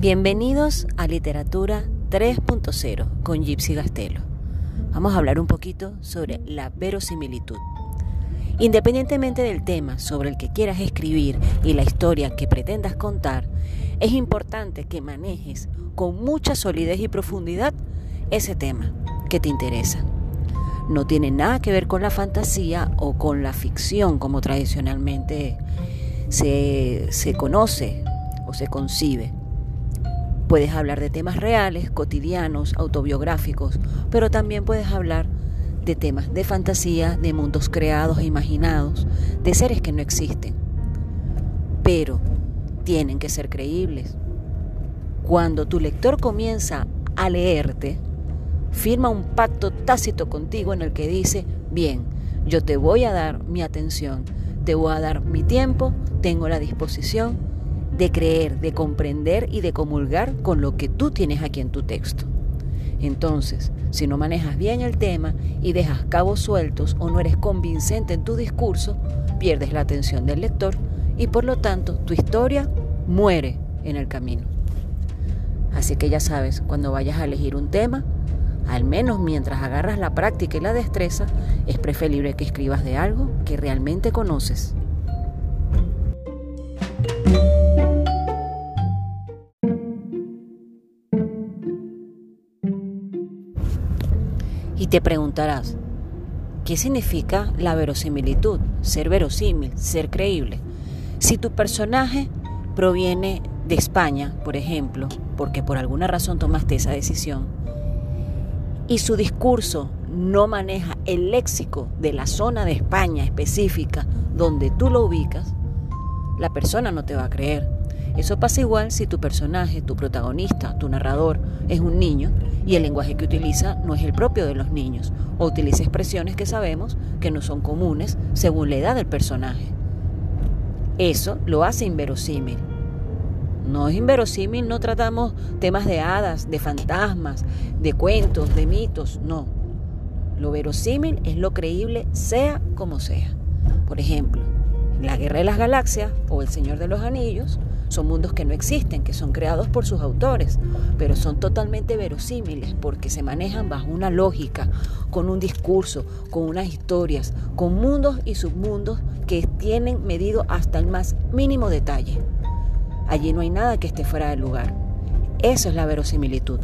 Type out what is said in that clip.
Bienvenidos a Literatura 3.0 con Gypsy Gastelo. Vamos a hablar un poquito sobre la verosimilitud. Independientemente del tema sobre el que quieras escribir y la historia que pretendas contar, es importante que manejes con mucha solidez y profundidad ese tema que te interesa. No tiene nada que ver con la fantasía o con la ficción como tradicionalmente se, se conoce o se concibe Puedes hablar de temas reales, cotidianos, autobiográficos, pero también puedes hablar de temas de fantasía, de mundos creados e imaginados, de seres que no existen. Pero tienen que ser creíbles. Cuando tu lector comienza a leerte, firma un pacto tácito contigo en el que dice, bien, yo te voy a dar mi atención, te voy a dar mi tiempo, tengo la disposición, de creer, de comprender y de comulgar con lo que tú tienes aquí en tu texto. Entonces, si no manejas bien el tema y dejas cabos sueltos o no eres convincente en tu discurso, pierdes la atención del lector y por lo tanto tu historia muere en el camino. Así que ya sabes, cuando vayas a elegir un tema, al menos mientras agarras la práctica y la destreza, es preferible que escribas de algo que realmente conoces. Y te preguntarás, ¿qué significa la verosimilitud? Ser verosímil, ser creíble. Si tu personaje proviene de España, por ejemplo, porque por alguna razón tomaste esa decisión, y su discurso no maneja el léxico de la zona de España específica donde tú lo ubicas, la persona no te va a creer. Eso pasa igual si tu personaje, tu protagonista, tu narrador es un niño y el lenguaje que utiliza no es el propio de los niños o utiliza expresiones que sabemos que no son comunes según la edad del personaje. Eso lo hace inverosímil. No es inverosímil, no tratamos temas de hadas, de fantasmas, de cuentos, de mitos, no. Lo verosímil es lo creíble sea como sea. Por ejemplo, la Guerra de las Galaxias o El Señor de los Anillos son mundos que no existen, que son creados por sus autores, pero son totalmente verosímiles porque se manejan bajo una lógica, con un discurso, con unas historias, con mundos y submundos que tienen medido hasta el más mínimo detalle. Allí no hay nada que esté fuera del lugar. Eso es la verosimilitud.